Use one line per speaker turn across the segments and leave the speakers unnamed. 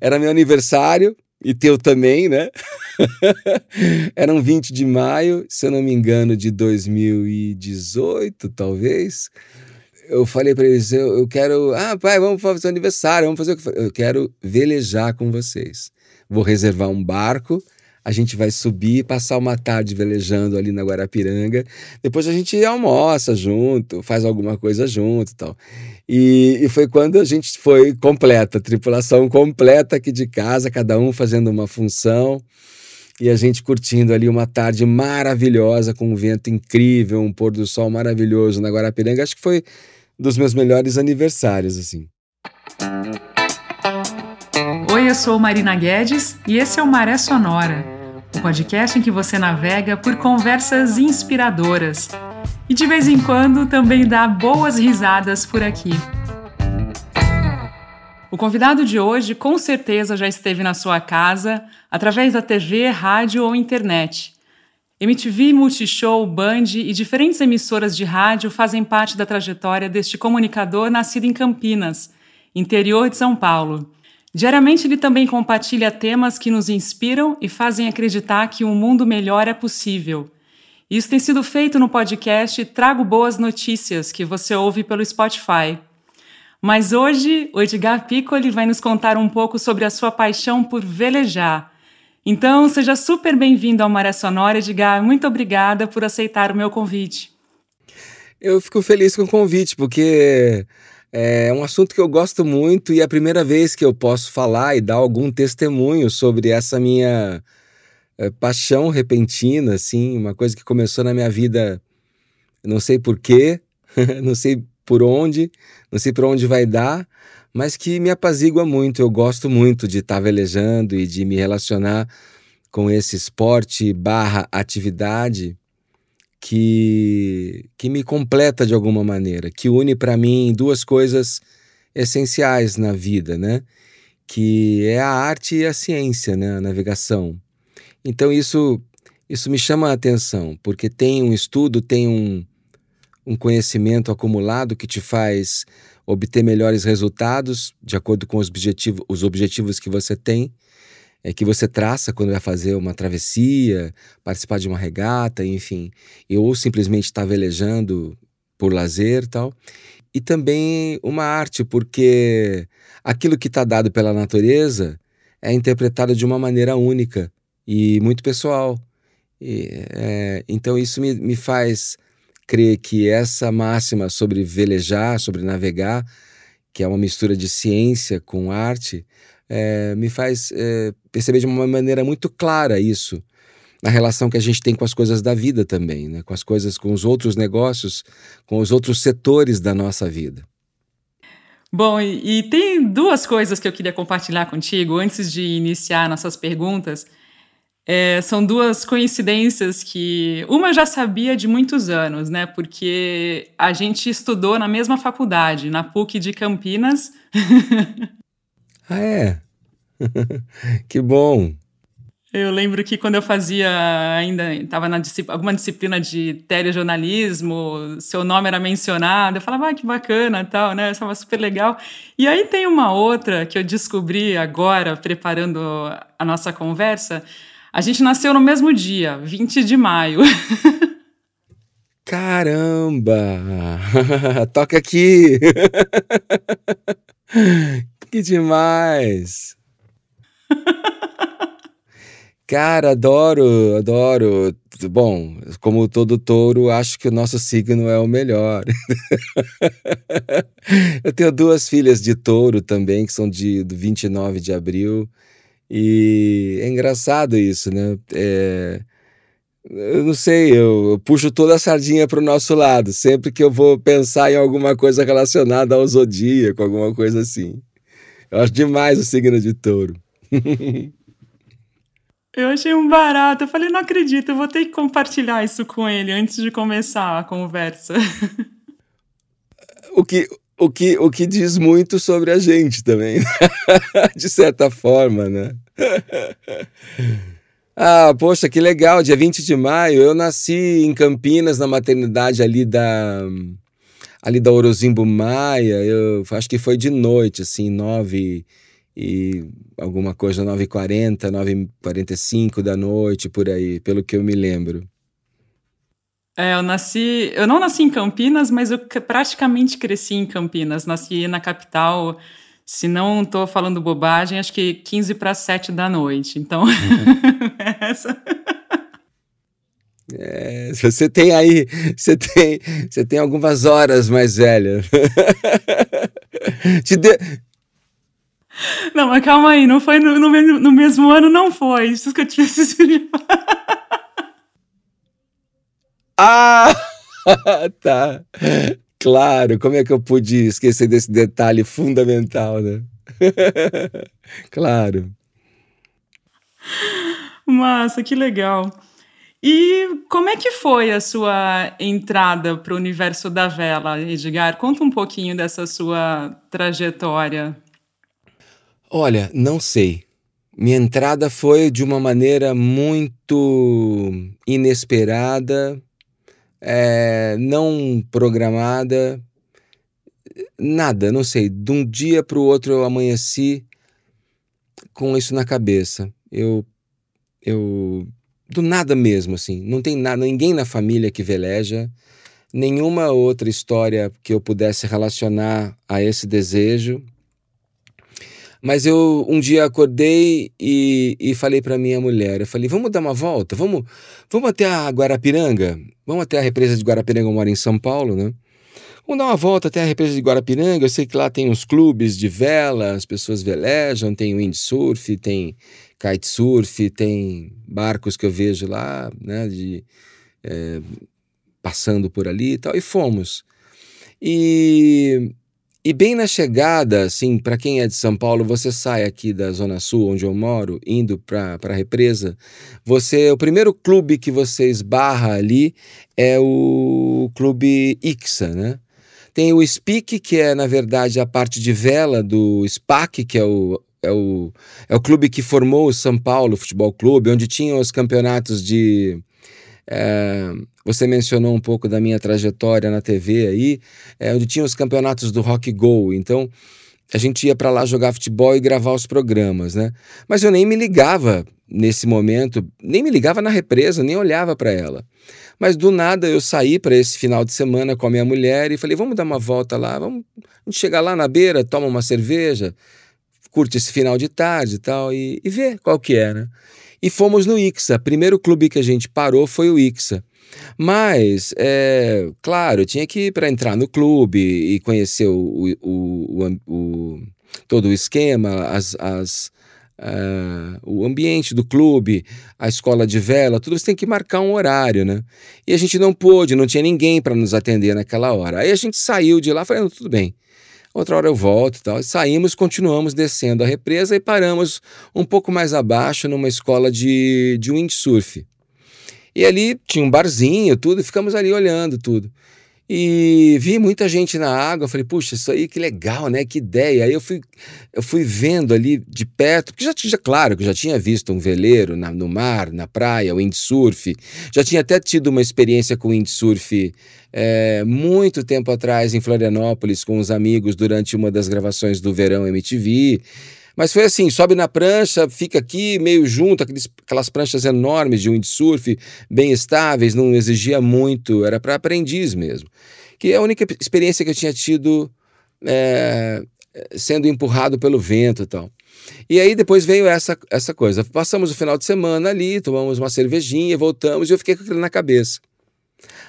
Era meu aniversário, e teu também, né? Era um 20 de maio, se eu não me engano, de 2018, talvez. Eu falei para eles: eu, eu, quero. Ah, pai, vamos fazer o aniversário, vamos fazer o que. Eu quero velejar com vocês. Vou reservar um barco a gente vai subir, passar uma tarde velejando ali na Guarapiranga. Depois a gente almoça junto, faz alguma coisa junto e tal. E, foi quando a gente foi completa, tripulação completa aqui de casa, cada um fazendo uma função. E a gente curtindo ali uma tarde maravilhosa, com um vento incrível, um pôr do sol maravilhoso na Guarapiranga. Acho que foi dos meus melhores aniversários, assim.
Oi, eu sou Marina Guedes e esse é o Maré Sonora, o podcast em que você navega por conversas inspiradoras e de vez em quando também dá boas risadas por aqui. O convidado de hoje com certeza já esteve na sua casa através da TV, rádio ou internet. MTV, Multishow, Band e diferentes emissoras de rádio fazem parte da trajetória deste comunicador nascido em Campinas, interior de São Paulo. Diariamente ele também compartilha temas que nos inspiram e fazem acreditar que um mundo melhor é possível. Isso tem sido feito no podcast Trago Boas Notícias, que você ouve pelo Spotify. Mas hoje, o Edgar Piccoli vai nos contar um pouco sobre a sua paixão por velejar. Então, seja super bem-vindo ao Maré Sonora, Edgar. Muito obrigada por aceitar o meu convite.
Eu fico feliz com o convite, porque é um assunto que eu gosto muito e é a primeira vez que eu posso falar e dar algum testemunho sobre essa minha é, paixão repentina, assim, uma coisa que começou na minha vida, não sei porquê, não sei por onde, não sei por onde vai dar, mas que me apazigua muito. Eu gosto muito de estar velejando e de me relacionar com esse esporte barra atividade que, que me completa de alguma maneira, que une para mim duas coisas essenciais na vida, né? Que é a arte e a ciência, né? A navegação. Então isso isso me chama a atenção, porque tem um estudo, tem um, um conhecimento acumulado que te faz obter melhores resultados de acordo com os, objetivo, os objetivos que você tem é, que você traça quando vai fazer uma travessia, participar de uma regata, enfim, ou simplesmente estar tá velejando por lazer tal. E também uma arte, porque aquilo que está dado pela natureza é interpretado de uma maneira única e muito pessoal. E, é, então isso me, me faz crer que essa máxima sobre velejar, sobre navegar, que é uma mistura de ciência com arte, é, me faz é, perceber de uma maneira muito clara isso na relação que a gente tem com as coisas da vida também, né? com as coisas, com os outros negócios, com os outros setores da nossa vida.
Bom, e, e tem duas coisas que eu queria compartilhar contigo antes de iniciar nossas perguntas. É, são duas coincidências que uma já sabia de muitos anos, né? Porque a gente estudou na mesma faculdade, na PUC de Campinas.
Ah, é? que bom!
Eu lembro que quando eu fazia ainda, estava na alguma disciplina de telejornalismo, seu nome era mencionado, eu falava, ah, que bacana tal, né? Estava super legal. E aí tem uma outra que eu descobri agora, preparando a nossa conversa. A gente nasceu no mesmo dia, 20 de maio.
Caramba! Toca aqui! Que demais! Cara, adoro, adoro. Bom, como todo touro, acho que o nosso signo é o melhor. Eu tenho duas filhas de touro também, que são de do 29 de abril. E é engraçado isso, né? É, eu não sei, eu, eu puxo toda a sardinha para o nosso lado, sempre que eu vou pensar em alguma coisa relacionada ao zodíaco, alguma coisa assim. Eu acho demais o signo de touro.
Eu achei um barato. Eu falei, não acredito, eu vou ter que compartilhar isso com ele antes de começar a conversa.
O que, o que, o que diz muito sobre a gente também, de certa forma, né? Ah, poxa, que legal, dia 20 de maio. Eu nasci em Campinas, na maternidade ali da ali da Orozimbo Maia, eu acho que foi de noite, assim, nove e alguma coisa 9h40, 9h45 da noite, por aí, pelo que eu me lembro.
É, eu nasci. Eu não nasci em Campinas, mas eu praticamente cresci em Campinas. Nasci na capital, se não estou falando bobagem, acho que 15 para 7 da noite. Então, uhum. essa.
É, você tem aí, você tem, você tem algumas horas mais velha.
Te de... Não, mas calma aí, não foi no, no, no mesmo ano, não foi. Isso que eu tinha assistido.
ah, tá. Claro, como é que eu pude esquecer desse detalhe fundamental, né? claro.
Massa, que legal. E como é que foi a sua entrada para o universo da vela, Edgar? Conta um pouquinho dessa sua trajetória.
Olha, não sei. Minha entrada foi de uma maneira muito inesperada, é, não programada, nada, não sei. De um dia para o outro eu amanheci com isso na cabeça. Eu, eu do nada mesmo, assim. Não tem nada, ninguém na família que veleja, nenhuma outra história que eu pudesse relacionar a esse desejo. Mas eu um dia acordei e, e falei para minha mulher, eu falei, vamos dar uma volta, vamos, vamos até a Guarapiranga, vamos até a represa de Guarapiranga, eu moro em São Paulo, né? Vamos dar uma volta até a represa de Guarapiranga, eu sei que lá tem uns clubes de vela, as pessoas velejam, tem windsurf, tem kitesurf, tem barcos que eu vejo lá, né, de, é, passando por ali e tal, e fomos. E, e bem na chegada, assim, para quem é de São Paulo, você sai aqui da Zona Sul, onde eu moro, indo para a represa, você, o primeiro clube que você esbarra ali é o clube Ixa, né? Tem o SPIC, que é, na verdade, a parte de vela do SPAC, que é o é o, é o clube que formou o São Paulo Futebol Clube, onde tinham os campeonatos de. É, você mencionou um pouco da minha trajetória na TV aí, é, onde tinha os campeonatos do Rock Go. Então, a gente ia para lá jogar futebol e gravar os programas, né? Mas eu nem me ligava nesse momento, nem me ligava na represa, nem olhava para ela. Mas do nada eu saí para esse final de semana com a minha mulher e falei: vamos dar uma volta lá, vamos a gente chegar lá na beira, toma uma cerveja, curte esse final de tarde e tal, e, e vê qual que é, né? E fomos no Ixa. Primeiro clube que a gente parou foi o Ixa. Mas, é, claro, tinha que ir para entrar no clube e conhecer o, o, o, o todo o esquema, as, as, uh, o ambiente do clube, a escola de vela, tudo você tem que marcar um horário, né? E a gente não pôde, não tinha ninguém para nos atender naquela hora. Aí a gente saiu de lá falando, tudo bem, outra hora eu volto e tal. E saímos, continuamos descendo a represa e paramos um pouco mais abaixo numa escola de, de windsurf. E ali tinha um barzinho, tudo, e ficamos ali olhando tudo. E vi muita gente na água, falei, puxa, isso aí que legal, né? Que ideia. Aí eu fui, eu fui vendo ali de perto, porque já tinha, claro, que já tinha visto um veleiro na, no mar, na praia, windsurf. Já tinha até tido uma experiência com windsurf é, muito tempo atrás em Florianópolis com os amigos durante uma das gravações do Verão MTV. Mas foi assim: sobe na prancha, fica aqui meio junto, aqueles, aquelas pranchas enormes de windsurf, bem estáveis, não exigia muito, era para aprendiz mesmo. Que é a única experiência que eu tinha tido é, sendo empurrado pelo vento e tal. E aí depois veio essa, essa coisa. Passamos o final de semana ali, tomamos uma cervejinha, voltamos e eu fiquei com aquilo na cabeça.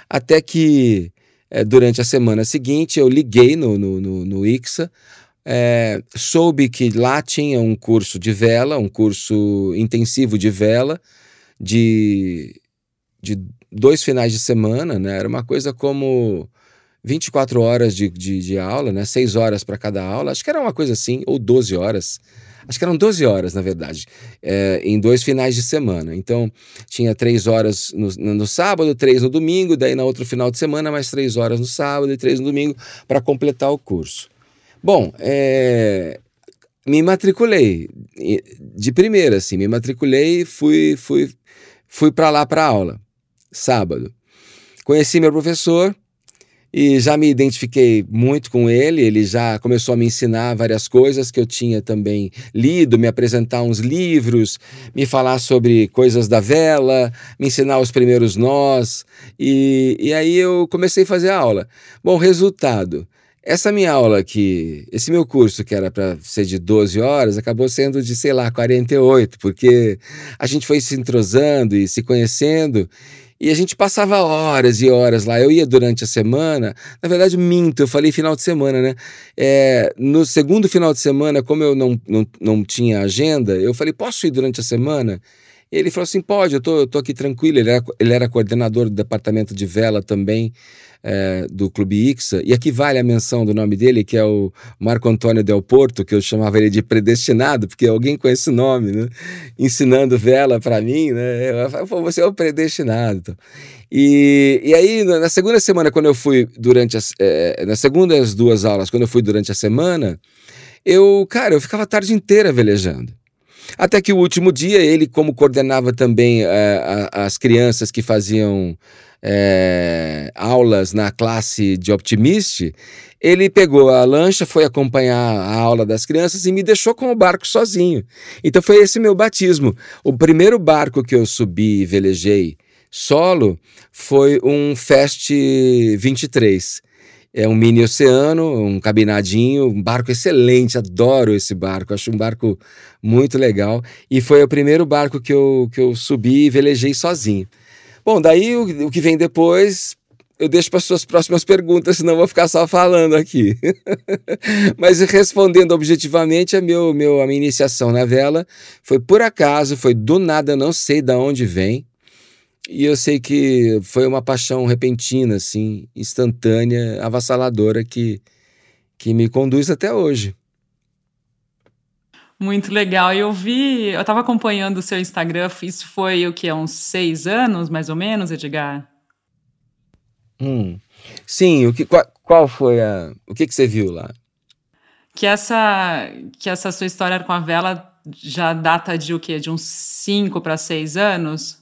Até que é, durante a semana seguinte eu liguei no, no, no, no IXA é, soube que lá tinha um curso de vela, um curso intensivo de vela, de, de dois finais de semana, né? Era uma coisa como 24 horas de, de, de aula, né? 6 horas para cada aula, acho que era uma coisa assim, ou 12 horas. Acho que eram 12 horas, na verdade, é, em dois finais de semana. Então, tinha três horas no, no, sábado, três no domingo, daí na outro final de semana, mais três horas no sábado e três no domingo para completar o curso. Bom, é, me matriculei de primeira, assim, me matriculei e fui, fui, fui para lá para aula, sábado. Conheci meu professor e já me identifiquei muito com ele. Ele já começou a me ensinar várias coisas que eu tinha também lido, me apresentar uns livros, me falar sobre coisas da vela, me ensinar os primeiros nós. E, e aí eu comecei a fazer aula. Bom, resultado. Essa minha aula aqui, esse meu curso que era para ser de 12 horas, acabou sendo de, sei lá, 48, porque a gente foi se entrosando e se conhecendo e a gente passava horas e horas lá. Eu ia durante a semana, na verdade, minto, eu falei final de semana, né? É, no segundo final de semana, como eu não, não, não tinha agenda, eu falei, posso ir durante a semana? Ele falou assim: pode, eu tô, eu tô aqui tranquilo. Ele era, ele era coordenador do departamento de vela também é, do Clube Ixa. E aqui vale a menção do nome dele, que é o Marco Antônio Del Porto, que eu chamava ele de predestinado, porque alguém com esse nome, né? Ensinando vela para mim, né? Eu Pô, você é o predestinado. E, e aí, na segunda semana, quando eu fui durante as. É, nas segundas duas aulas, quando eu fui durante a semana, eu, cara, eu ficava a tarde inteira velejando. Até que o último dia, ele, como coordenava também é, as crianças que faziam é, aulas na classe de Optimist, ele pegou a lancha, foi acompanhar a aula das crianças e me deixou com o barco sozinho. Então foi esse meu batismo. O primeiro barco que eu subi e velejei solo foi um Fest 23 é um mini oceano, um cabinadinho, um barco excelente, adoro esse barco, acho um barco muito legal. E foi o primeiro barco que eu, que eu subi e velejei sozinho. Bom, daí o, o que vem depois eu deixo para as suas próximas perguntas, senão vou ficar só falando aqui. Mas respondendo objetivamente, a, meu, meu, a minha iniciação na vela foi por acaso, foi do nada, não sei de onde vem. E eu sei que foi uma paixão repentina, assim, instantânea, avassaladora, que, que me conduz até hoje.
Muito legal. Eu vi, eu estava acompanhando o seu Instagram, isso foi o que, uns seis anos, mais ou menos, Edgar?
Hum. Sim, o que, qual, qual foi a. O que, que você viu lá?
Que essa, que essa sua história com a vela já data de o quê? De uns cinco para seis anos?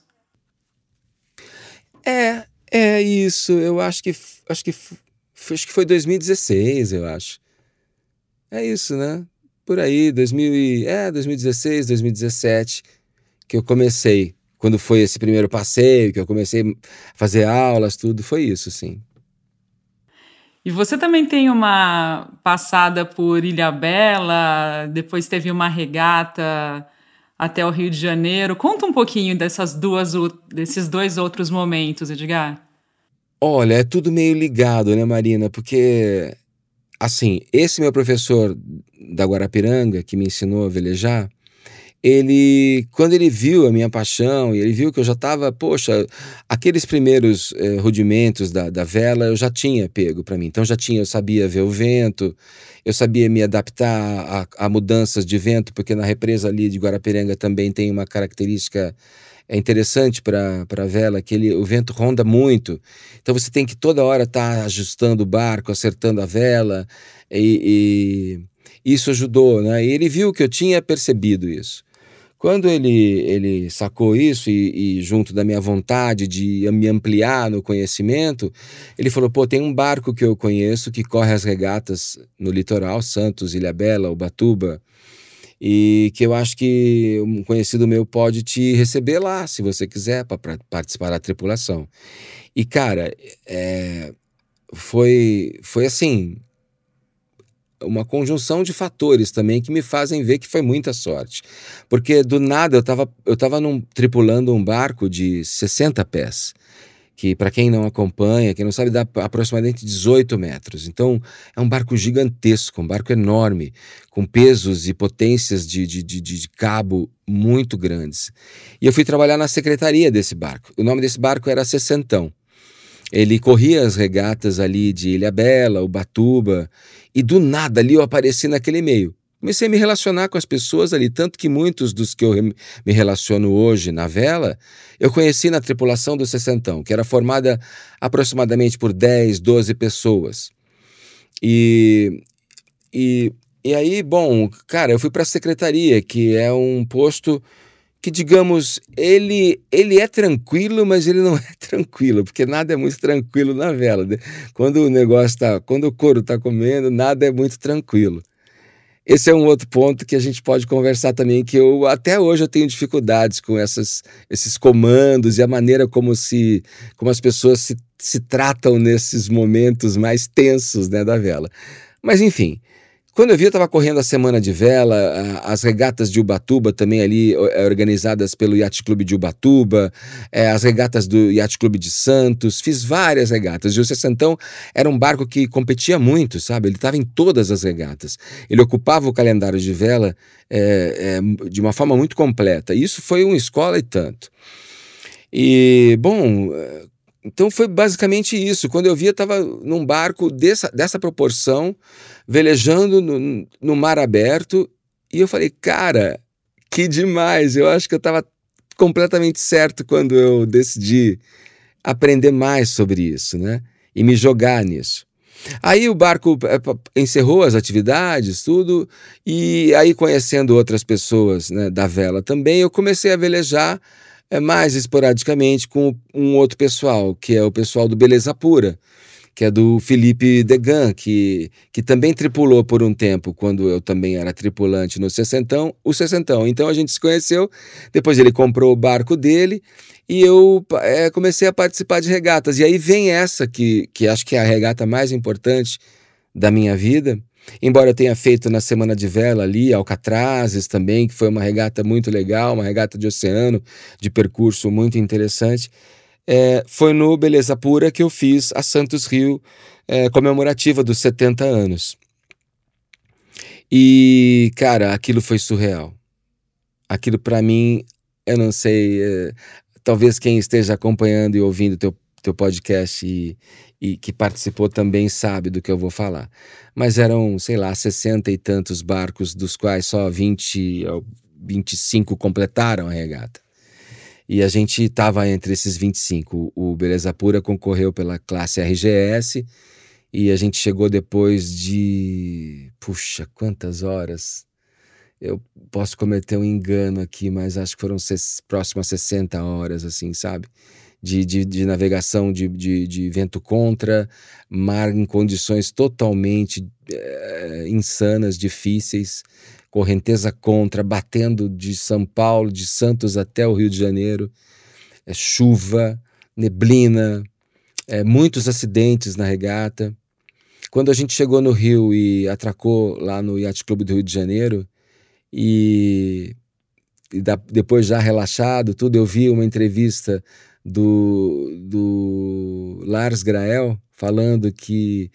É, é isso. Eu acho que acho que acho que foi 2016, eu acho. É isso, né? Por aí, 2000 é, 2016, 2017 que eu comecei. Quando foi esse primeiro passeio, que eu comecei a fazer aulas, tudo, foi isso, sim.
E você também tem uma passada por Ilha Bela, depois teve uma regata até o Rio de Janeiro. Conta um pouquinho dessas duas, desses dois outros momentos, Edgar.
Olha, é tudo meio ligado, né, Marina? Porque, assim, esse meu professor da Guarapiranga, que me ensinou a velejar, ele, quando ele viu a minha paixão, ele viu que eu já estava, poxa, aqueles primeiros eh, rudimentos da, da vela eu já tinha pego para mim. Então já tinha, eu sabia ver o vento, eu sabia me adaptar a, a mudanças de vento, porque na represa ali de Guarapiranga também tem uma característica é interessante para a vela que ele, o vento ronda muito. Então você tem que toda hora estar tá ajustando o barco, acertando a vela, e, e isso ajudou, né? E ele viu que eu tinha percebido isso. Quando ele, ele sacou isso e, e, junto da minha vontade de me ampliar no conhecimento, ele falou: pô, tem um barco que eu conheço que corre as regatas no litoral, Santos, Ilhabela, Ubatuba, e que eu acho que um conhecido meu pode te receber lá, se você quiser, para participar da tripulação. E, cara, é, foi, foi assim uma conjunção de fatores também que me fazem ver que foi muita sorte. Porque do nada eu estava eu tava tripulando um barco de 60 pés, que para quem não acompanha, quem não sabe, dá aproximadamente 18 metros. Então é um barco gigantesco, um barco enorme, com pesos e potências de, de, de, de cabo muito grandes. E eu fui trabalhar na secretaria desse barco. O nome desse barco era Sessentão. Ele corria as regatas ali de Ilha Bela, Ubatuba, e do nada ali eu apareci naquele meio. Comecei a me relacionar com as pessoas ali, tanto que muitos dos que eu me relaciono hoje na vela, eu conheci na tripulação do Sessentão, que era formada aproximadamente por 10, 12 pessoas. E, e, e aí, bom, cara, eu fui para a secretaria, que é um posto que digamos, ele, ele é tranquilo, mas ele não é tranquilo, porque nada é muito tranquilo na vela. Quando o negócio tá, quando o couro está comendo, nada é muito tranquilo. Esse é um outro ponto que a gente pode conversar também, que eu até hoje eu tenho dificuldades com essas, esses comandos e a maneira como se como as pessoas se, se tratam nesses momentos mais tensos né, da vela. Mas enfim, quando eu vi, eu estava correndo a semana de vela, as regatas de Ubatuba também ali é, organizadas pelo Yacht Clube de Ubatuba, é, as regatas do Yacht Clube de Santos, fiz várias regatas. E o Sessentão era um barco que competia muito, sabe? Ele estava em todas as regatas. Ele ocupava o calendário de vela é, é, de uma forma muito completa. Isso foi uma escola e tanto. E, bom, então foi basicamente isso. Quando eu vi, eu estava num barco dessa, dessa proporção, velejando no, no mar aberto, e eu falei, cara, que demais! Eu acho que eu estava completamente certo quando eu decidi aprender mais sobre isso, né? E me jogar nisso. Aí o barco é, encerrou as atividades, tudo, e aí conhecendo outras pessoas né, da vela também, eu comecei a velejar mais esporadicamente com um outro pessoal, que é o pessoal do Beleza Pura, que é do Felipe Degan, que, que também tripulou por um tempo, quando eu também era tripulante no Sessentão, o Sessentão. Então a gente se conheceu, depois ele comprou o barco dele e eu é, comecei a participar de regatas. E aí vem essa, que, que acho que é a regata mais importante da minha vida, Embora eu tenha feito na Semana de Vela ali, Alcatrazes também, que foi uma regata muito legal, uma regata de oceano, de percurso muito interessante. É, foi no Beleza Pura que eu fiz a Santos Rio é, comemorativa dos 70 anos. E, cara, aquilo foi surreal. Aquilo para mim, eu não sei, é, talvez quem esteja acompanhando e ouvindo teu teu podcast e, e que participou também sabe do que eu vou falar. Mas eram, sei lá, 60 e tantos barcos, dos quais só 20 ou 25 completaram a regata. E a gente estava entre esses 25. O Beleza Pura concorreu pela classe RGS e a gente chegou depois de. Puxa, quantas horas? Eu posso cometer um engano aqui, mas acho que foram próximas 60 horas, assim, sabe? De, de, de navegação de, de, de, vento contra, mar em condições totalmente é, insanas, difíceis, correnteza contra, batendo de São Paulo, de Santos até o Rio de Janeiro, é, chuva, neblina, é, muitos acidentes na regata. Quando a gente chegou no Rio e atracou lá no Yacht Clube do Rio de Janeiro, e, e da, depois já relaxado, tudo, eu vi uma entrevista do, do Lars Grael falando que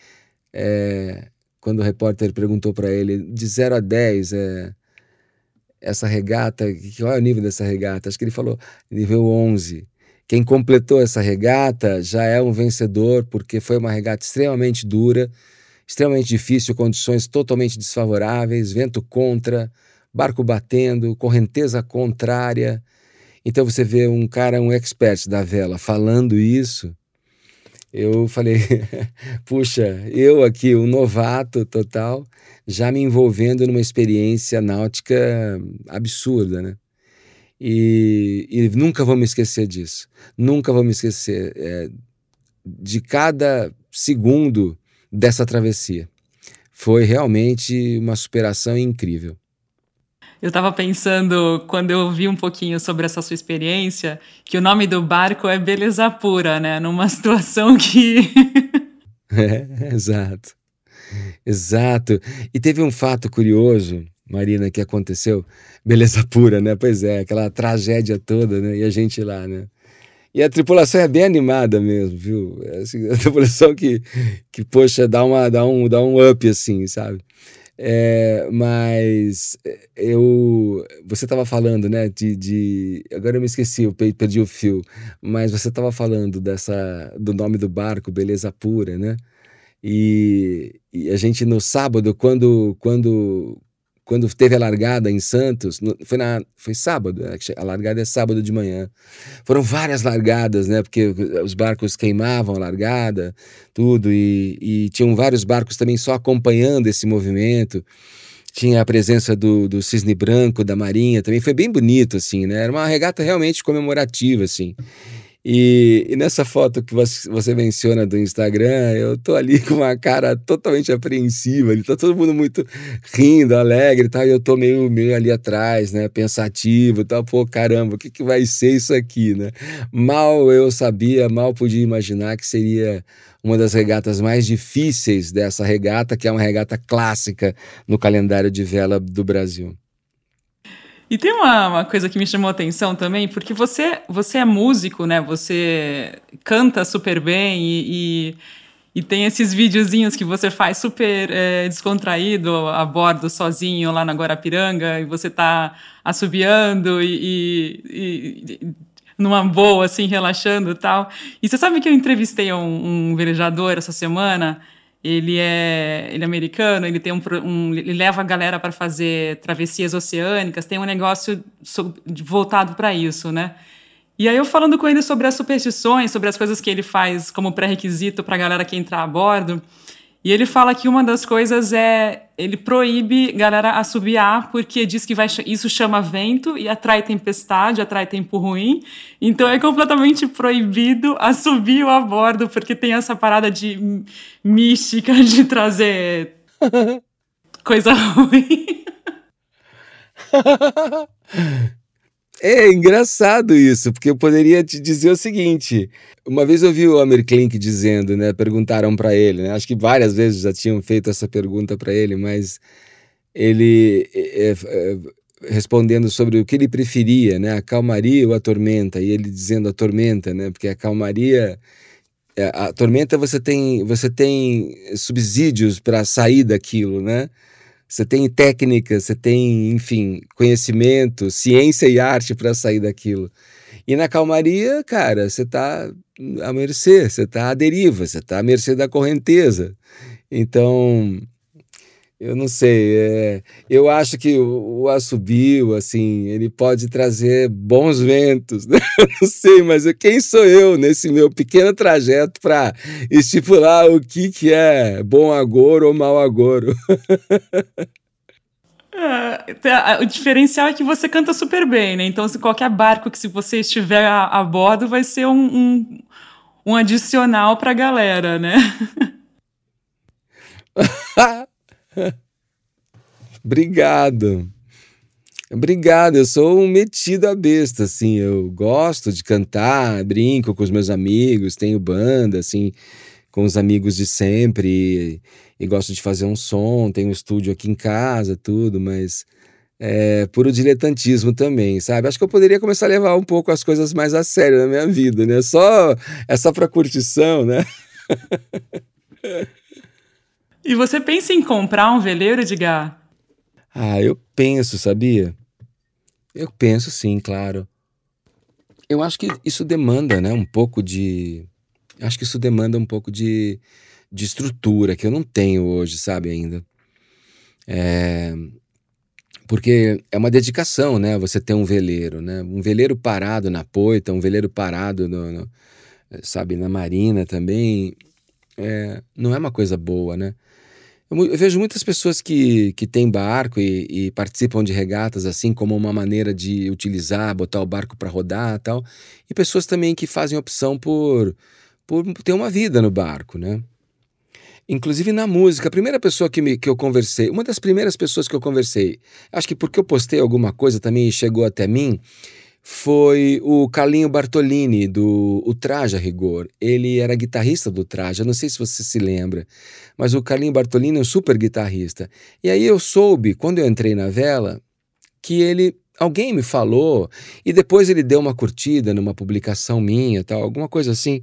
é, quando o repórter perguntou para ele de 0 a 10 é, essa regata, qual é o nível dessa regata? Acho que ele falou nível 11. Quem completou essa regata já é um vencedor, porque foi uma regata extremamente dura, extremamente difícil, condições totalmente desfavoráveis, vento contra, barco batendo, correnteza contrária, então você vê um cara, um expert da vela, falando isso. Eu falei, puxa, eu aqui, um novato total, já me envolvendo numa experiência náutica absurda, né? E, e nunca vou me esquecer disso. Nunca vou me esquecer é, de cada segundo dessa travessia. Foi realmente uma superação incrível.
Eu estava pensando, quando eu ouvi um pouquinho sobre essa sua experiência, que o nome do barco é Beleza Pura, né? Numa situação que.
é, exato. Exato. E teve um fato curioso, Marina, que aconteceu. Beleza pura, né? Pois é, aquela tragédia toda, né? E a gente lá, né? E a tripulação é bem animada mesmo, viu? É assim, a tripulação que, que poxa, dá, uma, dá, um, dá um up, assim, sabe? É, mas é, eu. Você estava falando, né? De, de, Agora eu me esqueci, eu perdi o fio. Mas você estava falando dessa do nome do barco, Beleza Pura, né? E, e a gente no sábado, quando, quando quando teve a largada em Santos, foi, na, foi sábado, né, a largada é sábado de manhã. Foram várias largadas, né? Porque os barcos queimavam a largada, tudo, e, e tinham vários barcos também só acompanhando esse movimento. tinha a presença do, do cisne branco da marinha também foi bem bonito assim né era uma regata realmente comemorativa assim e, e, nessa foto que você, menciona do Instagram, eu tô ali com uma cara totalmente apreensiva, ali tá todo mundo muito rindo, alegre e tal, e eu tô meio, meio ali atrás, né, pensativo e tal, pô, caramba, o que, que vai ser isso aqui, né? Mal eu sabia, mal podia imaginar que seria uma das regatas mais difíceis dessa regata, que é uma regata clássica no calendário de vela do Brasil.
E tem uma, uma, coisa que me chamou a atenção também, porque você, você é músico, né? Você canta super bem e, e, e tem esses videozinhos que você faz super é, descontraído a bordo, sozinho lá na Guarapiranga, e você tá assobiando e, e, e numa boa, assim, relaxando e tal. E você sabe que eu entrevistei um, um velejador essa semana ele é, ele é americano, ele tem um, um ele leva a galera para fazer travessias oceânicas, tem um negócio voltado para isso, né? E aí eu falando com ele sobre as superstições, sobre as coisas que ele faz como pré-requisito para a galera que entrar a bordo, e ele fala que uma das coisas é ele proíbe galera assobiar porque diz que vai, isso chama vento e atrai tempestade, atrai tempo ruim. Então é completamente proibido assobio a bordo porque tem essa parada de mística de trazer coisa ruim.
É engraçado isso, porque eu poderia te dizer o seguinte: uma vez eu vi o Amir Klink dizendo, né? Perguntaram para ele, né? Acho que várias vezes já tinham feito essa pergunta para ele, mas ele é, é, respondendo sobre o que ele preferia, né? A calmaria ou a tormenta? E ele dizendo a tormenta, né? Porque a calmaria é, a tormenta você tem você tem subsídios para sair daquilo, né? Você tem técnica, você tem, enfim, conhecimento, ciência e arte para sair daquilo. E na calmaria, cara, você está à mercê, você está à deriva, você está à mercê da correnteza. Então, eu não sei, é, eu acho que o, o assobio, assim, ele pode trazer bons ventos, né? Eu não sei, mas quem sou eu nesse meu pequeno trajeto para estipular o que, que é bom agouro ou mau agouro?
É, o diferencial é que você canta super bem, né? Então, se qualquer barco que se você estiver a, a bordo vai ser um, um, um adicional para a galera, né?
Obrigado. Obrigado, eu sou um metido a besta, assim, eu gosto de cantar, brinco com os meus amigos, tenho banda, assim, com os amigos de sempre, e, e gosto de fazer um som, tenho um estúdio aqui em casa, tudo, mas é puro diletantismo também, sabe? Acho que eu poderia começar a levar um pouco as coisas mais a sério na minha vida, né? Só, é só pra curtição, né?
E você pensa em comprar um veleiro, Edgar?
Ah, eu penso, sabia? Eu penso sim, claro. Eu acho que isso demanda, né, um pouco de. Acho que isso demanda um pouco de, de estrutura que eu não tenho hoje, sabe, ainda. É, porque é uma dedicação, né? Você ter um veleiro, né? Um veleiro parado na poita, um veleiro parado, no, no sabe, na marina também, é, não é uma coisa boa, né? Eu, vejo muitas pessoas que, que têm barco e, e, participam de regatas assim como uma maneira de utilizar, botar o barco para rodar tal. E pessoas também que fazem opção por, por ter uma vida no barco, né? Inclusive na música, a primeira pessoa que, me, que eu conversei, uma das primeiras pessoas que eu conversei, acho que porque eu postei alguma coisa também e chegou até mim, foi o Carlinho Bartolini, do O Traja Rigor. Ele era guitarrista do Traja, não sei se você se lembra, mas o Carlinho Bartolini é um super guitarrista. E aí eu soube, quando eu entrei na vela, que ele. Alguém me falou, e depois ele deu uma curtida numa publicação minha, tal, alguma coisa assim,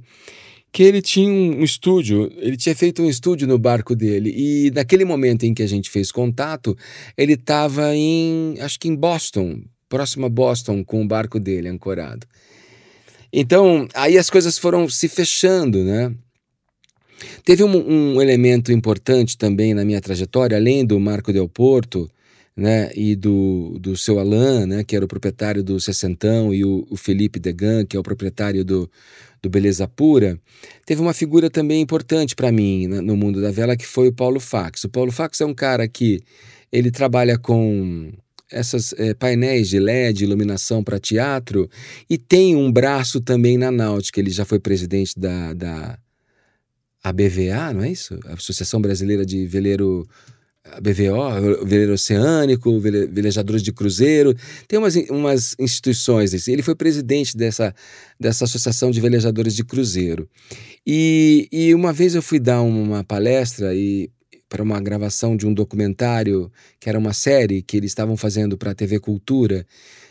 que ele tinha um estúdio, ele tinha feito um estúdio no barco dele, e naquele momento em que a gente fez contato, ele estava em, acho que em Boston, próximo a Boston, com o barco dele ancorado. Então, aí as coisas foram se fechando, né? Teve um, um, elemento importante também na minha trajetória, além do Marco Del Porto, né, e do, do seu Alain, né, que era o proprietário do Sessentão, e o, o Felipe Degan, que é o proprietário do, do Beleza Pura, teve uma figura também importante para mim né, no mundo da vela, que foi o Paulo Fax. O Paulo Fax é um cara que ele trabalha com essas é, painéis de LED, iluminação para teatro, e tem um braço também na náutica. Ele já foi presidente da, da ABVA, não é isso? Associação Brasileira de Veleiro BVO, Veleiro Oceânico, Velejadores de Cruzeiro, tem umas, umas instituições. Assim. Ele foi presidente dessa, dessa Associação de Velejadores de Cruzeiro. E, e uma vez eu fui dar uma palestra e para uma gravação de um documentário, que era uma série que eles estavam fazendo para a TV Cultura,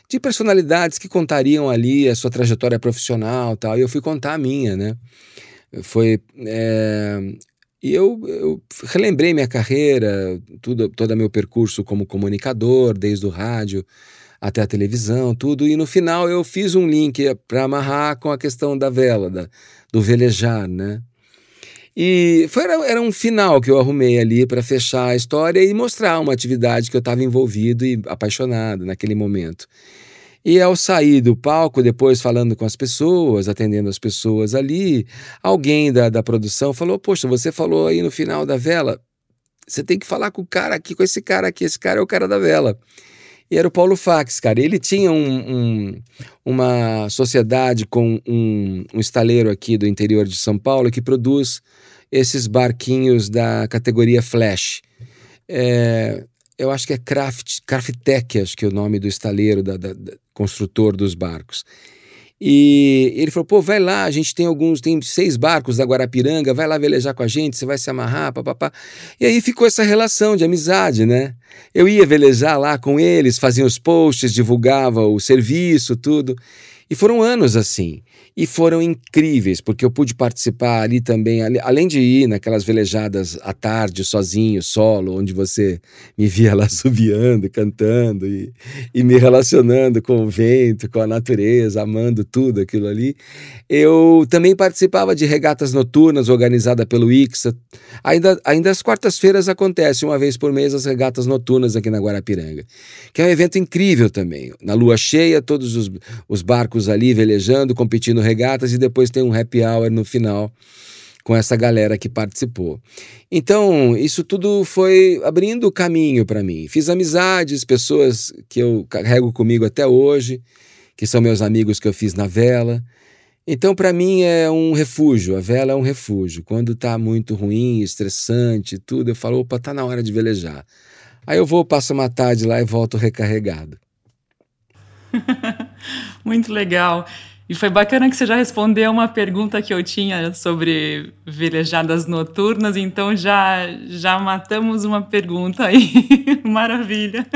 de personalidades que contariam ali a sua trajetória profissional tal. E eu fui contar a minha, né? Foi. É, e eu, eu relembrei minha carreira, tudo, todo meu percurso como comunicador, desde o rádio até a televisão, tudo. E no final eu fiz um link para amarrar com a questão da vela, da, do velejar, né? E foi, era, um final que eu arrumei ali para fechar a história e mostrar uma atividade que eu estava envolvido e apaixonado naquele momento. E ao sair do palco, depois falando com as pessoas, atendendo as pessoas ali, alguém da, da produção falou: Poxa, você falou aí no final da vela, você tem que falar com o cara aqui, com esse cara aqui, esse cara é o cara da vela. E era o Paulo Fax, cara. Ele tinha um, um, uma sociedade com um, um estaleiro aqui do interior de São Paulo que produz esses barquinhos da categoria Flash. É, eu acho que é Craft, Craftec, acho que é o nome do estaleiro, da, da, da construtor dos barcos. E ele falou: pô, vai lá, a gente tem alguns, tem seis barcos da Guarapiranga, vai lá velejar com a gente, você vai se amarrar, papapá. E aí ficou essa relação de amizade, né? Eu ia velejar lá com eles, fazia os posts, divulgava o serviço, tudo. E foram anos assim e foram incríveis, porque eu pude participar ali também, além de ir naquelas velejadas à tarde, sozinho, solo, onde você me via lá subiando, cantando e, e me relacionando com o vento, com a natureza, amando tudo aquilo ali. Eu também participava de regatas noturnas organizadas pelo ICSA. Ainda, ainda às quartas-feiras acontece, uma vez por mês, as regatas noturnas aqui na Guarapiranga, que é um evento incrível também. Na lua cheia, todos os, os barcos ali velejando, competindo regatas e depois tem um happy hour no final com essa galera que participou. Então, isso tudo foi abrindo o caminho para mim. Fiz amizades, pessoas que eu carrego comigo até hoje, que são meus amigos que eu fiz na vela. Então, para mim é um refúgio, a vela é um refúgio. Quando está muito ruim, estressante, tudo, eu falo, opa, tá na hora de velejar. Aí eu vou, passo uma tarde lá e volto recarregado.
muito legal. E foi bacana que você já respondeu uma pergunta que eu tinha sobre velejadas noturnas, então já, já matamos uma pergunta aí. Maravilha.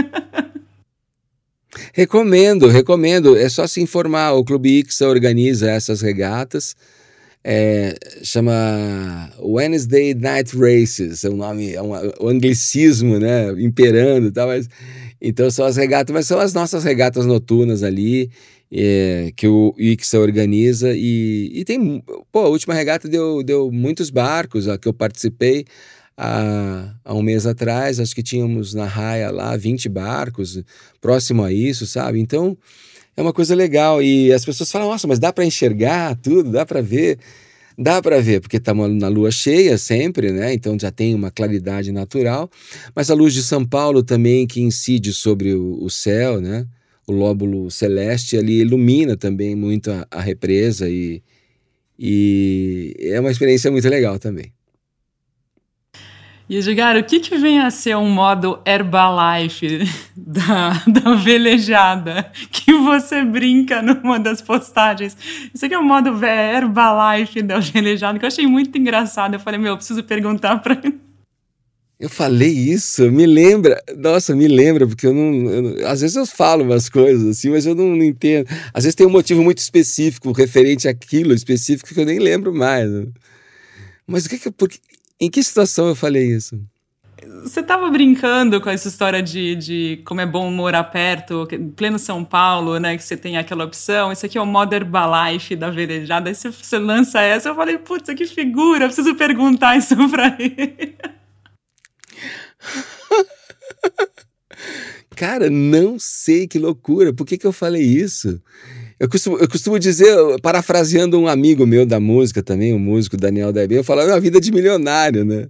Recomendo, recomendo. É só se informar. O Clube Ixa organiza essas regatas. É, chama Wednesday Night Races, é um nome, é um, um anglicismo, né, imperando, tá, mas então são as regatas, mas são as nossas regatas noturnas ali é, que o ICSA organiza e, e tem, pô, a última regata deu, deu muitos barcos, a que eu participei há, há um mês atrás, acho que tínhamos na raia lá 20 barcos, próximo a isso, sabe? Então, é uma coisa legal e as pessoas falam, nossa, mas dá para enxergar tudo, dá para ver, Dá para ver, porque estamos na lua cheia sempre, né? Então já tem uma claridade natural. Mas a luz de São Paulo também que incide sobre o, o céu, né? O lóbulo celeste ali ilumina também muito a, a represa e, e é uma experiência muito legal também.
E Edgar, o que, que vem a ser um modo Herbalife da, da velejada que você brinca numa das postagens? Isso aqui é o modo Herbalife da velejada que eu achei muito engraçado. Eu falei, meu, eu preciso perguntar para.
Eu falei isso, me lembra, nossa, me lembra, porque eu não, eu às vezes eu falo umas coisas assim, mas eu não, não, entendo. Às vezes tem um motivo muito específico, referente àquilo específico, que eu nem lembro mais. Né? Mas o que que, porque, em que situação eu falei isso?
Você estava brincando com essa história de, de como é bom morar perto, pleno São Paulo, né? Que você tem aquela opção. Isso aqui é o Modern Balife da Verejada. Aí você, você lança essa, eu falei, putz, que figura, preciso perguntar isso pra ele.
Cara, não sei que loucura. Por que, que eu falei isso? Eu costumo, eu costumo dizer, parafraseando um amigo meu da música também, o um músico Daniel Daibê, eu falo, é uma vida de milionário, né?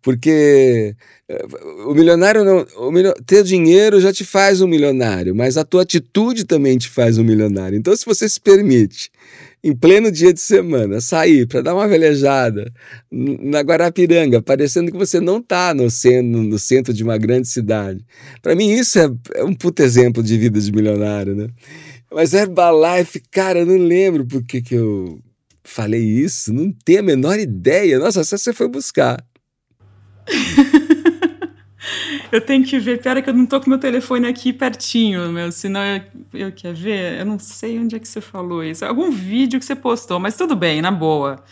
Porque eh, o milionário não. O milio, ter dinheiro já te faz um milionário, mas a tua atitude também te faz um milionário. Então, se você se permite, em pleno dia de semana, sair para dar uma velejada na Guarapiranga, parecendo que você não está no no centro de uma grande cidade. Para mim, isso é, é um puto exemplo de vida de milionário, né? Mas Herbalife, cara, eu não lembro por que, que eu falei isso, não tenho a menor ideia. Nossa, você foi buscar.
eu tenho que ver, pera que eu não tô com meu telefone aqui pertinho, meu, senão eu, eu quer ver, eu não sei onde é que você falou isso. Algum vídeo que você postou, mas tudo bem, na boa.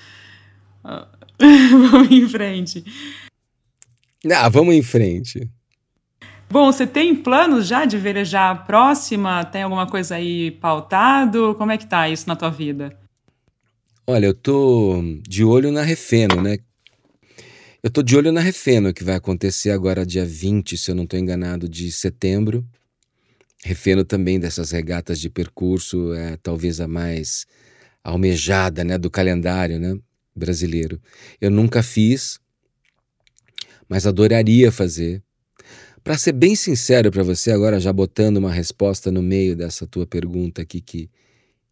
vamos em frente.
Ah, vamos em frente.
Bom, você tem planos já de velejar a próxima? Tem alguma coisa aí pautado? Como é que tá isso na tua vida?
Olha, eu tô de olho na Refeno, né? Eu tô de olho na Refeno, que vai acontecer agora dia 20, se eu não estou enganado, de setembro. Refeno também dessas regatas de percurso, é talvez a mais almejada, né, do calendário, né, brasileiro. Eu nunca fiz, mas adoraria fazer. Para ser bem sincero para você, agora já botando uma resposta no meio dessa tua pergunta aqui que,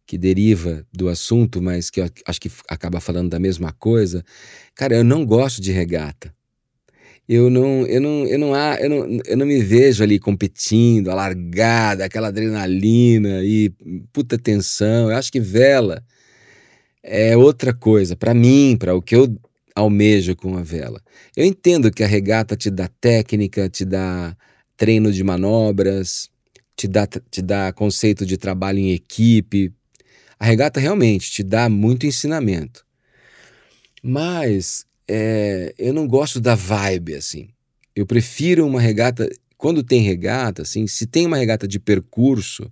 que deriva do assunto, mas que acho que acaba falando da mesma coisa, cara, eu não gosto de regata. Eu não, eu não, eu não, eu não, eu não me vejo ali competindo, alargada, aquela adrenalina e puta tensão. Eu acho que vela é outra coisa para mim, para o que eu almejo com a vela. Eu entendo que a regata te dá técnica, te dá treino de manobras, te dá, te dá conceito de trabalho em equipe. A regata realmente te dá muito ensinamento. Mas é, eu não gosto da vibe assim. Eu prefiro uma regata. Quando tem regata, assim, se tem uma regata de percurso,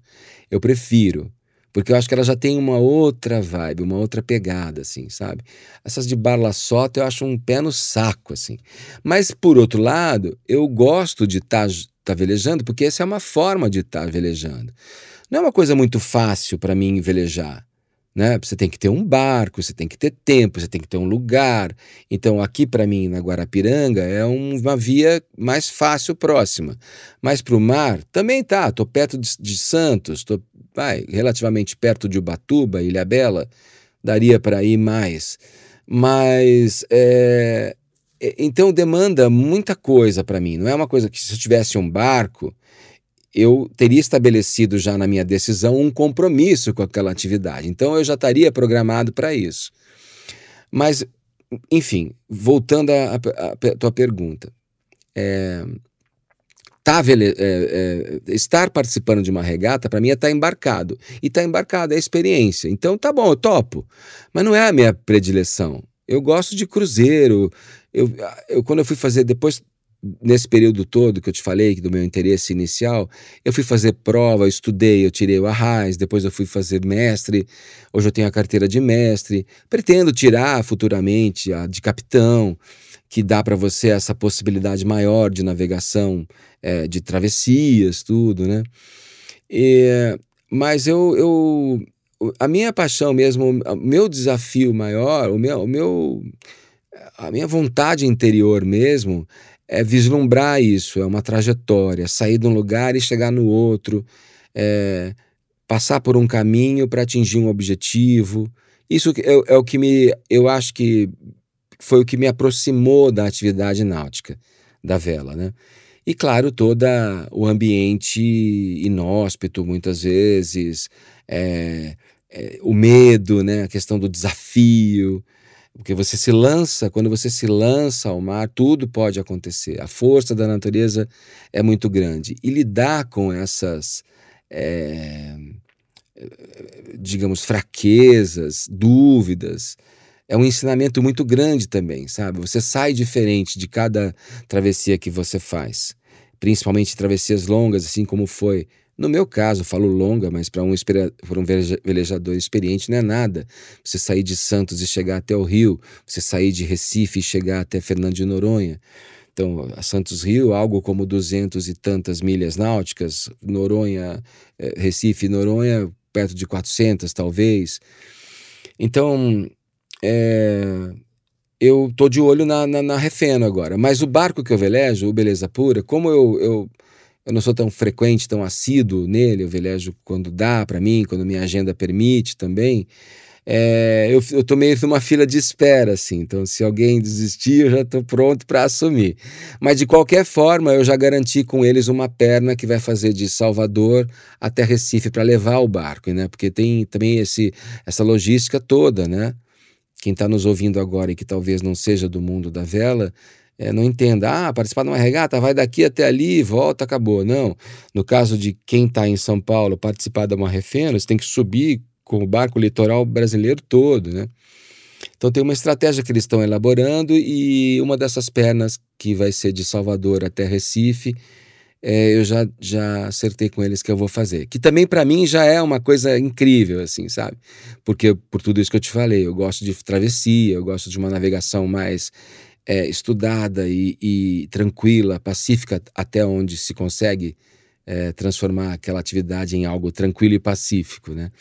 eu prefiro porque eu acho que ela já tem uma outra vibe, uma outra pegada, assim, sabe? Essas de Barlaçota eu acho um pé no saco, assim. Mas, por outro lado, eu gosto de estar tá, tá velejando, porque essa é uma forma de estar tá velejando. Não é uma coisa muito fácil para mim velejar. Né? Você tem que ter um barco, você tem que ter tempo, você tem que ter um lugar. Então, aqui para mim, na Guarapiranga, é uma via mais fácil, próxima. Mas para o mar, também tá. Estou perto de, de Santos, estou relativamente perto de Ubatuba, Ilha Bela, daria para ir mais. Mas é, então demanda muita coisa para mim. Não é uma coisa que se eu tivesse um barco, eu teria estabelecido já na minha decisão um compromisso com aquela atividade. Então eu já estaria programado para isso. Mas, enfim, voltando à tua pergunta. É, tá, é, é, estar participando de uma regata, para mim, é estar tá embarcado. E estar tá embarcado é experiência. Então, tá bom, eu topo. Mas não é a minha predileção. Eu gosto de cruzeiro. Eu, eu, quando eu fui fazer, depois, nesse período todo que eu te falei, do meu interesse inicial, eu fui fazer prova, eu estudei, eu tirei o arraiz, depois eu fui fazer mestre, hoje eu tenho a carteira de mestre, pretendo tirar futuramente a de capitão que dá para você essa possibilidade maior de navegação, é, de travessias, tudo, né? E, mas eu, eu, a minha paixão mesmo, o meu desafio maior, o meu, o meu, a minha vontade interior mesmo é vislumbrar isso, é uma trajetória, sair de um lugar e chegar no outro, é, passar por um caminho para atingir um objetivo. Isso é, é o que me, eu acho que foi o que me aproximou da atividade náutica, da vela, né? E claro, todo o ambiente inóspito, muitas vezes, é, é, o medo, né? a questão do desafio, porque você se lança, quando você se lança ao mar, tudo pode acontecer. A força da natureza é muito grande. E lidar com essas, é, digamos, fraquezas, dúvidas, é um ensinamento muito grande também, sabe? Você sai diferente de cada travessia que você faz, principalmente travessias longas, assim como foi. No meu caso, falo longa, mas para um, um velejador experiente não é nada. Você sair de Santos e chegar até o Rio, você sair de Recife e chegar até Fernando de Noronha. Então, a Santos Rio, algo como duzentos e tantas milhas náuticas, Noronha, eh, Recife Noronha, perto de 400, talvez. Então, é, eu tô de olho na, na, na, Refeno agora. Mas o barco que eu velejo, o Beleza Pura, como eu, eu, eu não sou tão frequente, tão assíduo nele, eu velejo quando dá para mim, quando minha agenda permite também é, eu, eu tô meio numa fila de espera, assim. Então, se alguém desistir, eu já estou pronto para assumir. Mas, de qualquer forma, eu já garanti com eles uma perna que vai fazer de Salvador até Recife para levar o barco, né? Porque tem também esse, essa logística toda, né? Quem está nos ouvindo agora e que talvez não seja do mundo da vela, é, não entenda, ah, participar de uma regata, vai daqui até ali, volta, acabou. Não. No caso de quem está em São Paulo, participar de uma refena, você tem que subir com o barco litoral brasileiro todo, né? Então tem uma estratégia que eles estão elaborando e uma dessas pernas que vai ser de Salvador até Recife, é, eu já, já acertei com eles que eu vou fazer. Que também para mim já é uma coisa incrível, assim, sabe? Porque por tudo isso que eu te falei, eu gosto de travessia, eu gosto de uma navegação mais é, estudada e, e tranquila, pacífica, até onde se consegue é, transformar aquela atividade em algo tranquilo e pacífico, né?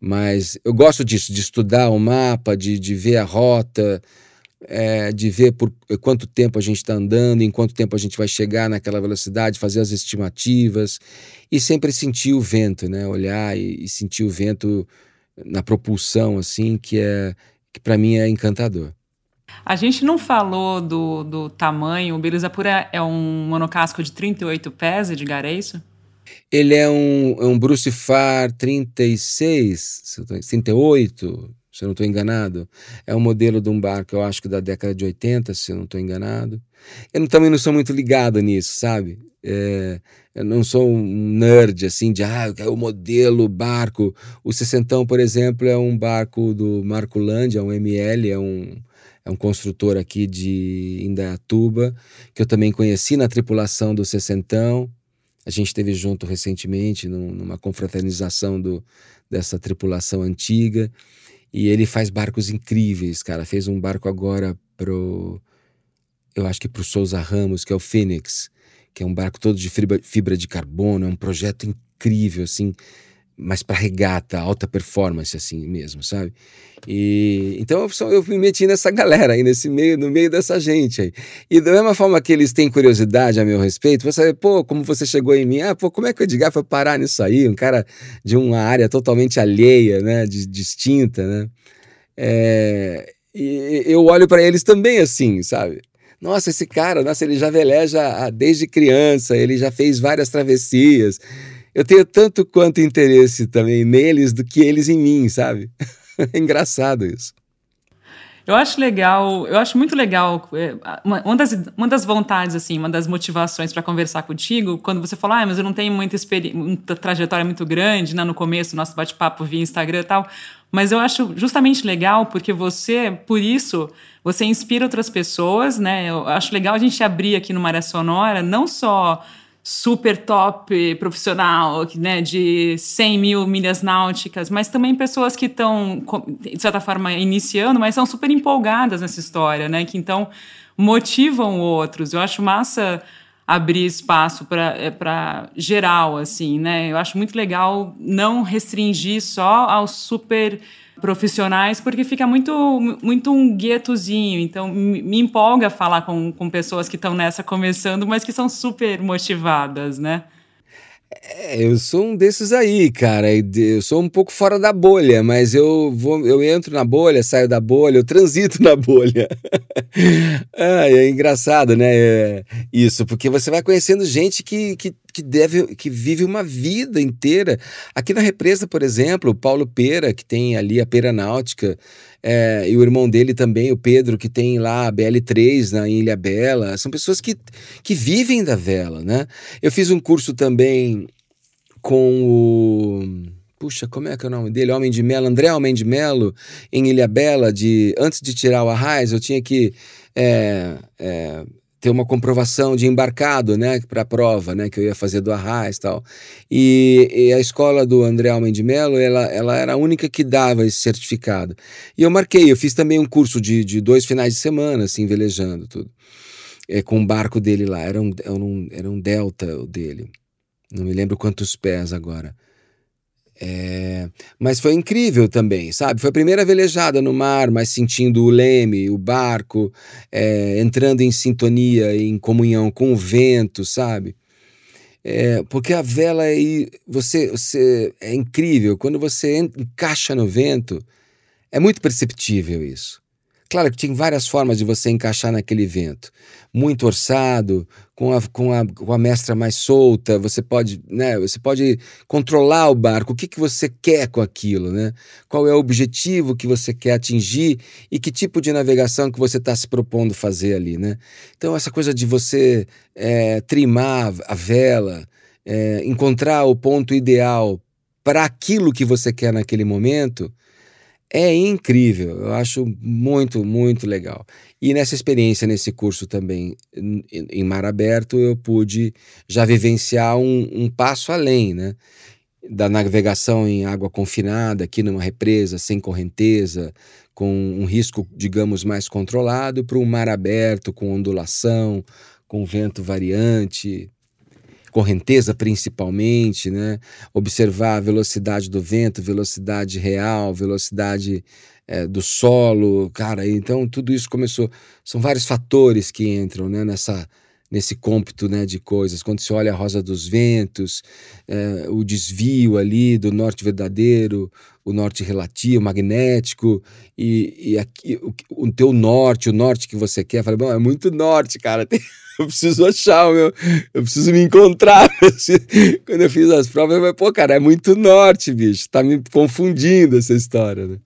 Mas eu gosto disso, de estudar o mapa, de, de ver a rota, é, de ver por quanto tempo a gente está andando, em quanto tempo a gente vai chegar naquela velocidade, fazer as estimativas e sempre sentir o vento, né? Olhar e, e sentir o vento na propulsão, assim, que é que para mim é encantador.
A gente não falou do, do tamanho. O Belezapura é um monocasco de 38 pés, Edgar, é isso?
Ele é um, é um Bruce Far 36, 38, se eu não estou enganado. É um modelo de um barco, eu acho que da década de 80, se eu não estou enganado. Eu também não sou muito ligado nisso, sabe? É, eu não sou um nerd assim de ah, é o modelo barco. O Sessentão, por exemplo, é um barco do Marco Lândia, um ML, é um, é um construtor aqui de Indaiatuba, que eu também conheci na tripulação do Sessentão. A gente esteve junto recentemente num, numa confraternização do, dessa tripulação antiga. E ele faz barcos incríveis, cara. Fez um barco agora pro. Eu acho que pro Souza Ramos, que é o Phoenix, que é um barco todo de fibra, fibra de carbono. É um projeto incrível, assim mais para regata, alta performance assim mesmo, sabe? E então eu, eu me meti nessa galera aí nesse meio, no meio dessa gente aí. E da mesma forma que eles têm curiosidade a meu respeito, você sabe, pô, como você chegou em mim? Ah, pô, como é que o Edgar foi parar nisso aí? Um cara de uma área totalmente alheia, né, de, distinta, né? É, e eu olho para eles também assim, sabe? Nossa, esse cara, nossa, ele já veleja desde criança, ele já fez várias travessias eu tenho tanto quanto interesse também neles do que eles em mim, sabe? é engraçado isso.
Eu acho legal, eu acho muito legal. É, uma, das, uma das vontades, assim, uma das motivações para conversar contigo, quando você fala, ah, mas eu não tenho muita, muita trajetória muito grande, né, no começo nosso bate-papo via Instagram e tal. Mas eu acho justamente legal porque você, por isso, você inspira outras pessoas, né? Eu acho legal a gente abrir aqui no Maré Sonora, não só super top profissional, né, de 100 mil milhas náuticas, mas também pessoas que estão, de certa forma, iniciando, mas são super empolgadas nessa história, né, que então motivam outros. Eu acho massa abrir espaço para é, geral, assim, né? Eu acho muito legal não restringir só aos super profissionais, porque fica muito, muito um guetozinho. Então, me empolga falar com, com pessoas que estão nessa começando, mas que são super motivadas, né?
É, eu sou um desses aí, cara. Eu sou um pouco fora da bolha, mas eu vou, eu entro na bolha, saio da bolha, eu transito na bolha. ah, é engraçado, né? É isso, porque você vai conhecendo gente que, que, que deve, que vive uma vida inteira. Aqui na represa, por exemplo, o Paulo Pera, que tem ali a Pera Náutica, é, e o irmão dele também, o Pedro, que tem lá a BL3 na Ilha Bela. São pessoas que, que vivem da vela, né? Eu fiz um curso também com o. Puxa, como é que é o nome dele? Homem de Melo, André Homem de Melo, em Ilha Bela, de antes de tirar o arraiz, eu tinha que é, é, ter uma comprovação de embarcado, né, para a prova, né, que eu ia fazer do Arraiz e tal. E, a escola do André Almen de Mello, ela, ela era a única que dava esse certificado. E eu marquei, eu fiz também um curso de, de dois finais de semana, assim, velejando tudo. É, com o barco dele lá, era um, era um, era um delta o dele. Não me lembro quantos pés agora. É... Mas foi incrível também, sabe? Foi a primeira velejada no mar, mas sentindo o leme, o barco, é, entrando em sintonia, em comunhão com o vento, sabe? É, porque a vela aí, você, você é incrível. Quando você encaixa no vento, é muito perceptível isso. Claro que tem várias formas de você encaixar naquele vento. Muito orçado, com a, com a, com a mestra mais solta, você pode, né, você pode controlar o barco, o que, que você quer com aquilo, né? Qual é o objetivo que você quer atingir e que tipo de navegação que você está se propondo fazer ali, né? Então essa coisa de você é, trimar a vela, é, encontrar o ponto ideal para aquilo que você quer naquele momento, é incrível, eu acho muito, muito legal. E nessa experiência, nesse curso também em mar aberto, eu pude já vivenciar um, um passo além, né? Da navegação em água confinada, aqui numa represa, sem correnteza, com um risco, digamos, mais controlado, para um mar aberto, com ondulação, com vento variante, correnteza principalmente, né? Observar a velocidade do vento, velocidade real, velocidade é, do solo, cara. Então tudo isso começou. São vários fatores que entram, né? Nessa nesse cômpito né, de coisas. Quando você olha a rosa dos ventos, é, o desvio ali do norte verdadeiro, o norte relativo, magnético, e, e aqui, o, o teu norte, o norte que você quer. Falei, bom, é muito norte, cara. eu preciso achar o meu, eu preciso me encontrar. Quando eu fiz as provas, eu falei, pô, cara, é muito norte, bicho, tá me confundindo essa história, né?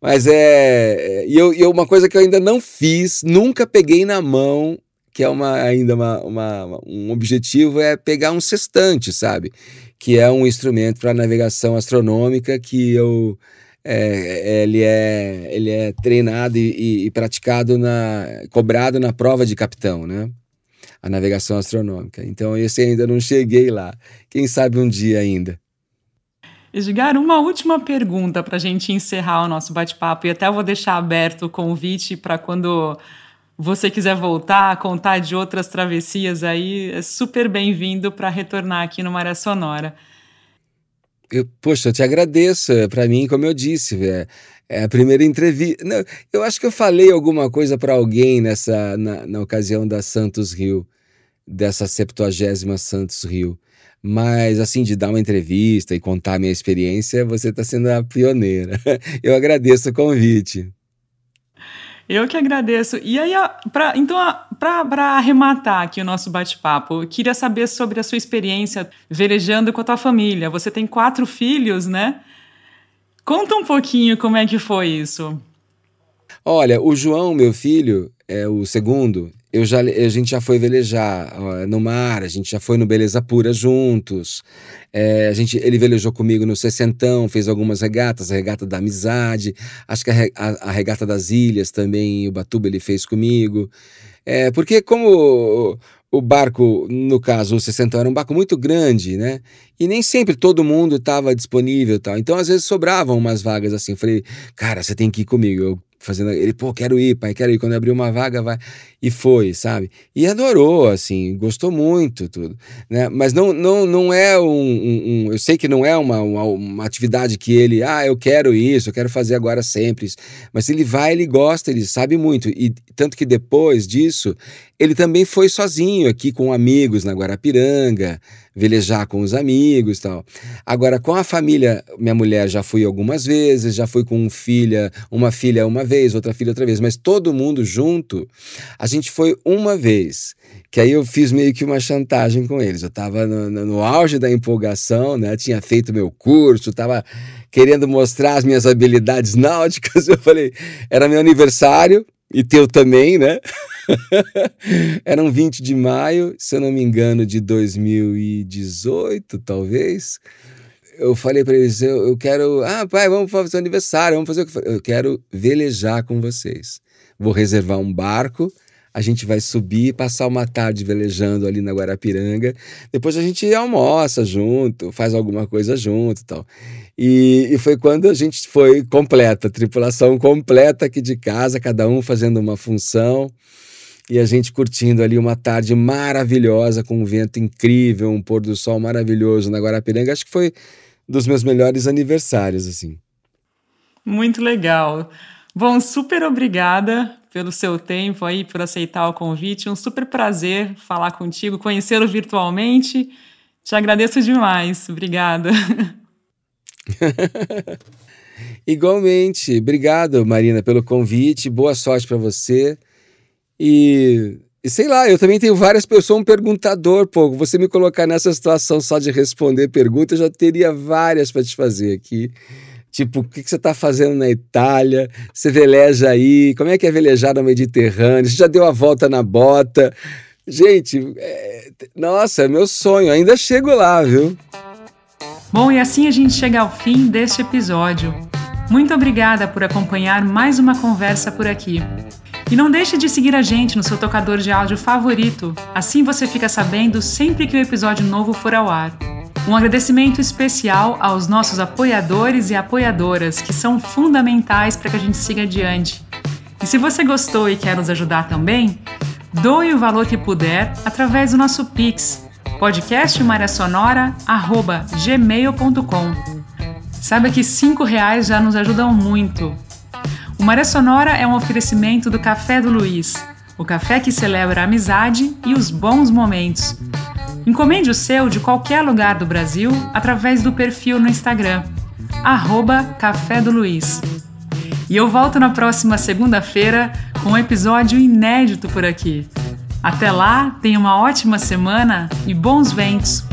Mas é. E eu, eu, uma coisa que eu ainda não fiz, nunca peguei na mão, que é uma, ainda uma, uma, um objetivo, é pegar um sextante, sabe? Que é um instrumento para navegação astronômica que eu. É, ele, é, ele é treinado e, e, e praticado na. cobrado na prova de capitão, né? A navegação astronômica. Então, esse ainda não cheguei lá. Quem sabe um dia ainda.
Edgar, uma última pergunta para a gente encerrar o nosso bate-papo, e até vou deixar aberto o convite para quando você quiser voltar, contar de outras travessias aí, é super bem-vindo para retornar aqui no Maré Sonora.
Eu, poxa, eu te agradeço. Para mim, como eu disse, é, é a primeira entrevista. Não, eu acho que eu falei alguma coisa para alguém nessa na, na, ocasião da Santos Rio, dessa 70 Santos Rio. Mas, assim, de dar uma entrevista e contar a minha experiência, você está sendo a pioneira. Eu agradeço o convite.
Eu que agradeço. E aí, pra, então, para arrematar aqui o nosso bate-papo, queria saber sobre a sua experiência velejando com a tua família. Você tem quatro filhos, né? Conta um pouquinho como é que foi isso.
Olha, o João, meu filho, é o segundo. Eu já, a gente já foi velejar ó, no mar, a gente já foi no Beleza Pura juntos. É, a gente, ele velejou comigo no Sessentão, fez algumas regatas, a regata da amizade, acho que a, a, a regata das ilhas também, o Batuba ele fez comigo. É, porque como o barco, no caso, o 60 era um barco muito grande, né? E nem sempre todo mundo estava disponível tal. Então, às vezes, sobravam umas vagas assim. Falei, cara, você tem que ir comigo. Eu fazendo. Ele, pô, quero ir, pai, quero ir. Quando abriu uma vaga, vai. E foi, sabe? E adorou, assim, gostou muito, tudo. Né? Mas não, não, não é um, um, um Eu sei que não é uma, uma, uma, atividade que ele, ah, eu quero isso, eu quero fazer agora sempre isso. Mas ele vai, ele gosta, ele sabe muito. E tanto que depois disso, ele também foi sozinho aqui com amigos na Guarapiranga, velejar com os amigos tal. Agora, com a família, minha mulher já fui algumas vezes, já fui com filha, uma filha uma vez, outra filha outra vez, mas todo mundo junto, a gente foi uma vez. Que aí eu fiz meio que uma chantagem com eles. Eu estava no, no, no, auge da empolgação, né? Tinha feito meu curso, estava querendo mostrar as minhas habilidades náuticas. Eu falei, era meu aniversário, e teu também, né? Era um 20 de maio, se eu não me engano, de 2018, talvez. Eu falei para eles: eu, eu, quero. Ah, pai, vamos fazer o aniversário, vamos fazer o que. Eu quero velejar com vocês. Vou reservar um barco a gente vai subir, passar uma tarde velejando ali na Guarapiranga. Depois a gente almoça junto, faz alguma coisa junto tal. E, e foi quando a gente foi completa, tripulação completa aqui de casa, cada um fazendo uma função. E a gente curtindo ali uma tarde maravilhosa, com um vento incrível, um pôr do sol maravilhoso na Guarapiranga. Acho que foi dos meus melhores aniversários, assim.
Muito legal. Bom, super obrigada pelo seu tempo aí, por aceitar o convite. Um super prazer falar contigo, conhecê-lo virtualmente. Te agradeço demais. Obrigada.
Igualmente. Obrigado, Marina, pelo convite. Boa sorte para você. E, e, sei lá, eu também tenho várias pessoas, sou um perguntador, pô. Você me colocar nessa situação só de responder perguntas, eu já teria várias para te fazer aqui. Tipo, o que, você está fazendo na Itália? Você veleja aí? Como é que é velejar no Mediterrâneo? Você já deu a volta na bota? Gente, é... nossa, é meu sonho. Ainda chego lá, viu?
Bom, e assim a gente chega ao fim deste episódio. Muito obrigada por acompanhar mais uma conversa por aqui. E não deixe de seguir a gente no seu tocador de áudio favorito, assim você fica sabendo sempre que o um episódio novo for ao ar. Um agradecimento especial aos nossos apoiadores e apoiadoras, que são fundamentais para que a gente siga adiante. E se você gostou e quer nos ajudar também, doe o valor que puder através do nosso Pix, podcastmariasonora.gmail.com. Saiba que cinco reais já nos ajudam muito. O Maré Sonora é um oferecimento do Café do Luiz, o café que celebra a amizade e os bons momentos. Encomende o seu de qualquer lugar do Brasil através do perfil no Instagram, arroba Café do Luiz. E eu volto na próxima segunda-feira com um episódio inédito por aqui. Até lá, tenha uma ótima semana e bons ventos!